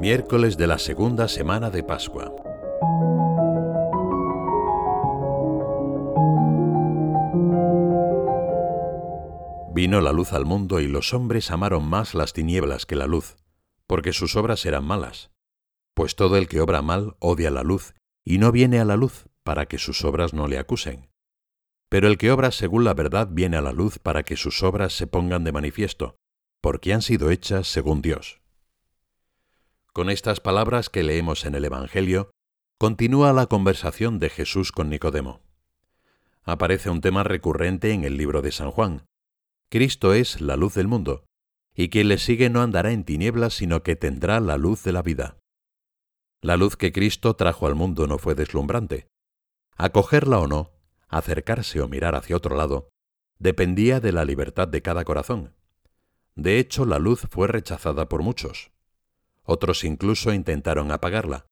Miércoles de la segunda semana de Pascua. Vino la luz al mundo y los hombres amaron más las tinieblas que la luz, porque sus obras eran malas. Pues todo el que obra mal odia la luz y no viene a la luz para que sus obras no le acusen. Pero el que obra según la verdad viene a la luz para que sus obras se pongan de manifiesto, porque han sido hechas según Dios. Con estas palabras que leemos en el Evangelio, continúa la conversación de Jesús con Nicodemo. Aparece un tema recurrente en el libro de San Juan. Cristo es la luz del mundo, y quien le sigue no andará en tinieblas, sino que tendrá la luz de la vida. La luz que Cristo trajo al mundo no fue deslumbrante. Acogerla o no, acercarse o mirar hacia otro lado, dependía de la libertad de cada corazón. De hecho, la luz fue rechazada por muchos. Otros incluso intentaron apagarla.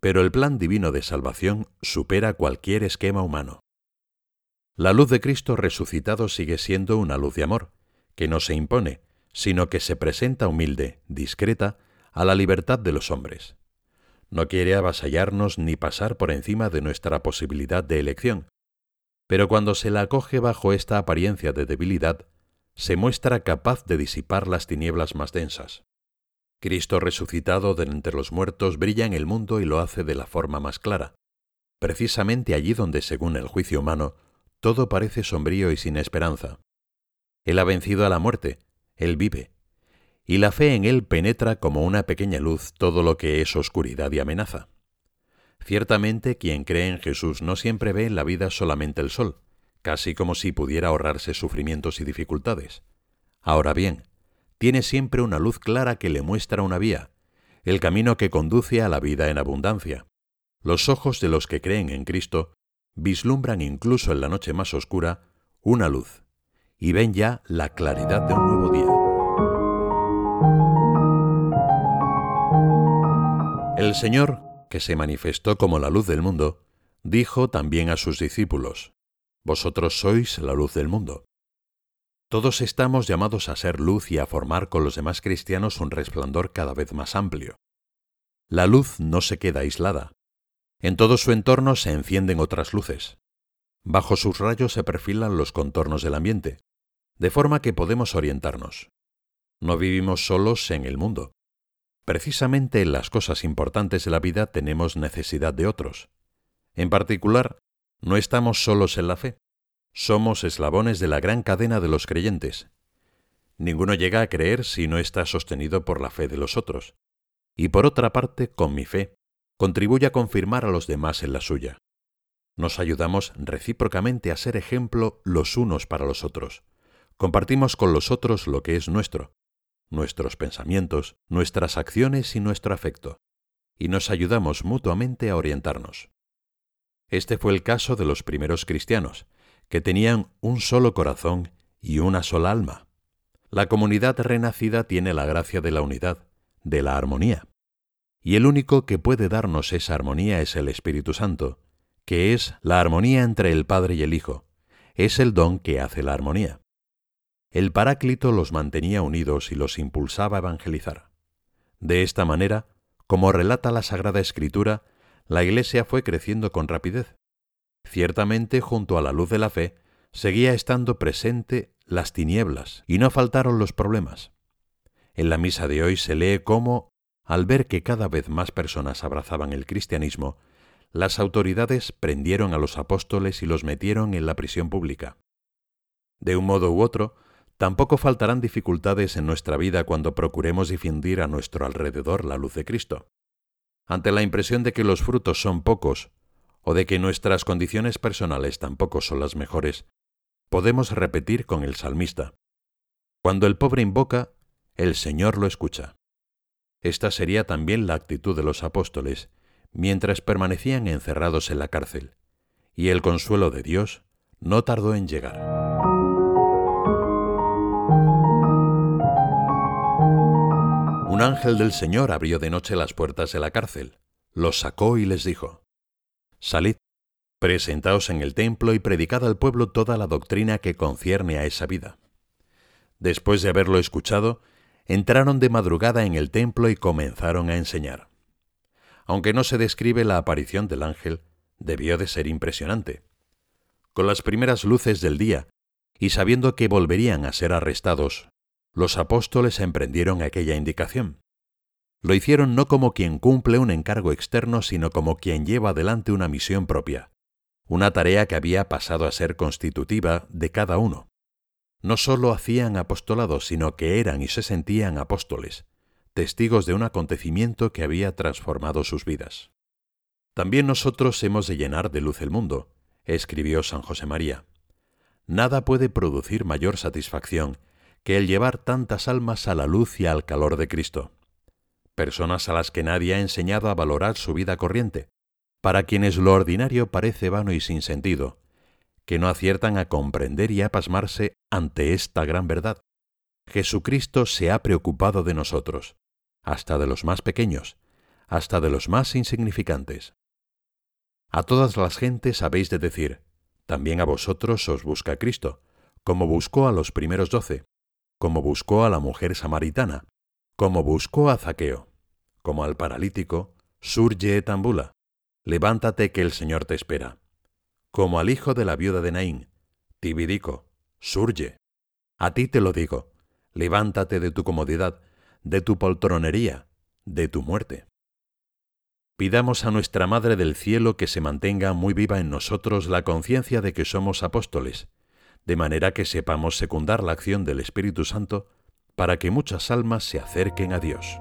Pero el plan divino de salvación supera cualquier esquema humano. La luz de Cristo resucitado sigue siendo una luz de amor, que no se impone, sino que se presenta humilde, discreta, a la libertad de los hombres. No quiere avasallarnos ni pasar por encima de nuestra posibilidad de elección, pero cuando se la acoge bajo esta apariencia de debilidad, se muestra capaz de disipar las tinieblas más densas. Cristo resucitado de entre los muertos brilla en el mundo y lo hace de la forma más clara, precisamente allí donde, según el juicio humano, todo parece sombrío y sin esperanza. Él ha vencido a la muerte, Él vive, y la fe en Él penetra como una pequeña luz todo lo que es oscuridad y amenaza. Ciertamente quien cree en Jesús no siempre ve en la vida solamente el sol, casi como si pudiera ahorrarse sufrimientos y dificultades. Ahora bien, tiene siempre una luz clara que le muestra una vía, el camino que conduce a la vida en abundancia. Los ojos de los que creen en Cristo vislumbran incluso en la noche más oscura una luz, y ven ya la claridad de un nuevo día. El Señor, que se manifestó como la luz del mundo, dijo también a sus discípulos, Vosotros sois la luz del mundo. Todos estamos llamados a ser luz y a formar con los demás cristianos un resplandor cada vez más amplio. La luz no se queda aislada. En todo su entorno se encienden otras luces. Bajo sus rayos se perfilan los contornos del ambiente, de forma que podemos orientarnos. No vivimos solos en el mundo. Precisamente en las cosas importantes de la vida tenemos necesidad de otros. En particular, no estamos solos en la fe. Somos eslabones de la gran cadena de los creyentes. Ninguno llega a creer si no está sostenido por la fe de los otros. Y por otra parte, con mi fe, contribuye a confirmar a los demás en la suya. Nos ayudamos recíprocamente a ser ejemplo los unos para los otros. Compartimos con los otros lo que es nuestro, nuestros pensamientos, nuestras acciones y nuestro afecto, y nos ayudamos mutuamente a orientarnos. Este fue el caso de los primeros cristianos, que tenían un solo corazón y una sola alma. La comunidad renacida tiene la gracia de la unidad, de la armonía. Y el único que puede darnos esa armonía es el Espíritu Santo, que es la armonía entre el Padre y el Hijo. Es el don que hace la armonía. El Paráclito los mantenía unidos y los impulsaba a evangelizar. De esta manera, como relata la Sagrada Escritura, la Iglesia fue creciendo con rapidez. Ciertamente, junto a la luz de la fe, seguía estando presente las tinieblas y no faltaron los problemas. En la misa de hoy se lee cómo, al ver que cada vez más personas abrazaban el cristianismo, las autoridades prendieron a los apóstoles y los metieron en la prisión pública. De un modo u otro, tampoco faltarán dificultades en nuestra vida cuando procuremos difundir a nuestro alrededor la luz de Cristo. Ante la impresión de que los frutos son pocos o de que nuestras condiciones personales tampoco son las mejores, podemos repetir con el salmista, Cuando el pobre invoca, el Señor lo escucha. Esta sería también la actitud de los apóstoles mientras permanecían encerrados en la cárcel, y el consuelo de Dios no tardó en llegar. Un ángel del Señor abrió de noche las puertas de la cárcel, los sacó y les dijo, Salid, presentaos en el templo y predicad al pueblo toda la doctrina que concierne a esa vida. Después de haberlo escuchado, entraron de madrugada en el templo y comenzaron a enseñar. Aunque no se describe la aparición del ángel, debió de ser impresionante. Con las primeras luces del día, y sabiendo que volverían a ser arrestados, los apóstoles emprendieron aquella indicación. Lo hicieron no como quien cumple un encargo externo, sino como quien lleva adelante una misión propia, una tarea que había pasado a ser constitutiva de cada uno. No sólo hacían apostolado, sino que eran y se sentían apóstoles, testigos de un acontecimiento que había transformado sus vidas. También nosotros hemos de llenar de luz el mundo, escribió San José María. Nada puede producir mayor satisfacción que el llevar tantas almas a la luz y al calor de Cristo. Personas a las que nadie ha enseñado a valorar su vida corriente, para quienes lo ordinario parece vano y sin sentido, que no aciertan a comprender y a pasmarse ante esta gran verdad. Jesucristo se ha preocupado de nosotros, hasta de los más pequeños, hasta de los más insignificantes. A todas las gentes habéis de decir, también a vosotros os busca Cristo, como buscó a los primeros doce, como buscó a la mujer samaritana, como buscó a Zaqueo, como al paralítico, surge et ambula, levántate que el Señor te espera, como al hijo de la viuda de Naín, tibidico, surge. A ti te lo digo, levántate de tu comodidad, de tu poltronería, de tu muerte. Pidamos a nuestra Madre del Cielo que se mantenga muy viva en nosotros la conciencia de que somos apóstoles, de manera que sepamos secundar la acción del Espíritu Santo para que muchas almas se acerquen a Dios.